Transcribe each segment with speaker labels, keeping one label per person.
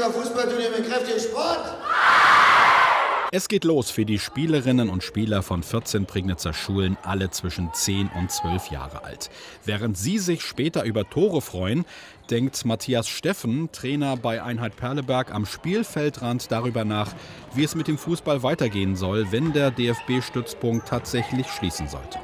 Speaker 1: unser Fußballturnier mit kräftigem Sport?
Speaker 2: Es geht los für die Spielerinnen und Spieler von 14 Prignitzer Schulen, alle zwischen 10 und 12 Jahre alt. Während sie sich später über Tore freuen, denkt Matthias Steffen, Trainer bei Einheit Perleberg am Spielfeldrand, darüber nach, wie es mit dem Fußball weitergehen soll, wenn der DFB-Stützpunkt tatsächlich schließen sollte.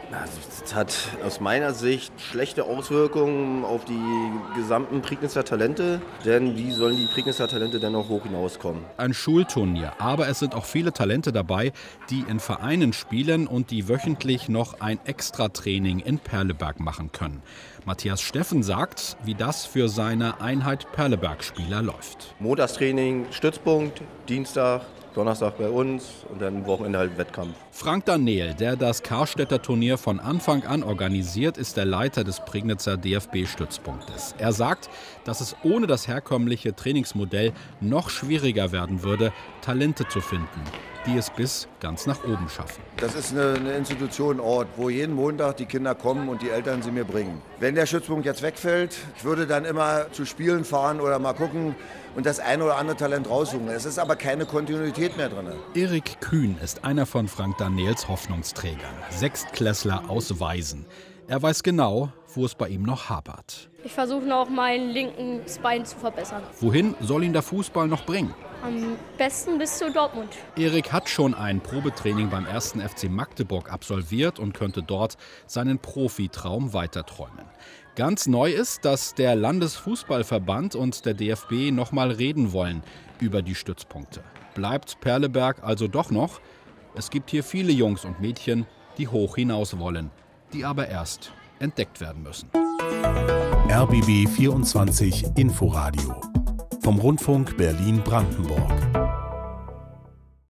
Speaker 3: Es hat aus meiner Sicht schlechte Auswirkungen auf die gesamten Prignitzer Talente, denn wie sollen die Prignitzer Talente denn noch hoch hinauskommen?
Speaker 2: Ein Schulturnier, aber es sind auch viele Talente dabei, die in Vereinen spielen und die wöchentlich noch ein Extratraining in Perleberg machen können. Matthias Steffen sagt, wie das für seine Einheit Perleberg-Spieler läuft.
Speaker 3: Montagstraining, Stützpunkt, Dienstag, Donnerstag bei uns und dann Wochenende halt Wettkampf.
Speaker 2: Frank Daniel, der das Karstädter Turnier von Anfang an organisiert, ist der Leiter des Prignitzer DFB-Stützpunktes. Er sagt, dass es ohne das herkömmliche Trainingsmodell noch schwieriger werden würde, Talente zu finden die es bis ganz nach oben schaffen.
Speaker 1: Das ist eine, eine Institution, ein Ort, wo jeden Montag die Kinder kommen und die Eltern sie mir bringen. Wenn der Stützpunkt jetzt wegfällt, ich würde dann immer zu Spielen fahren oder mal gucken und das eine oder andere Talent raussuchen. Es ist aber keine Kontinuität mehr drin.
Speaker 2: Erik Kühn ist einer von Frank Daniels Hoffnungsträgern, Sechstklässler aus Weisen. Er weiß genau, wo es bei ihm noch hapert.
Speaker 4: Ich versuche noch meinen linken Bein zu verbessern.
Speaker 2: Wohin soll ihn der Fußball noch bringen?
Speaker 4: Am besten bis zu Dortmund.
Speaker 2: Erik hat schon ein Probetraining beim ersten FC Magdeburg absolviert und könnte dort seinen Profitraum weiterträumen. Ganz neu ist, dass der Landesfußballverband und der DFB nochmal reden wollen über die Stützpunkte. Bleibt Perleberg also doch noch? Es gibt hier viele Jungs und Mädchen, die hoch hinaus wollen, die aber erst entdeckt werden müssen.
Speaker 5: RBB 24 Inforadio vom Rundfunk Berlin-Brandenburg.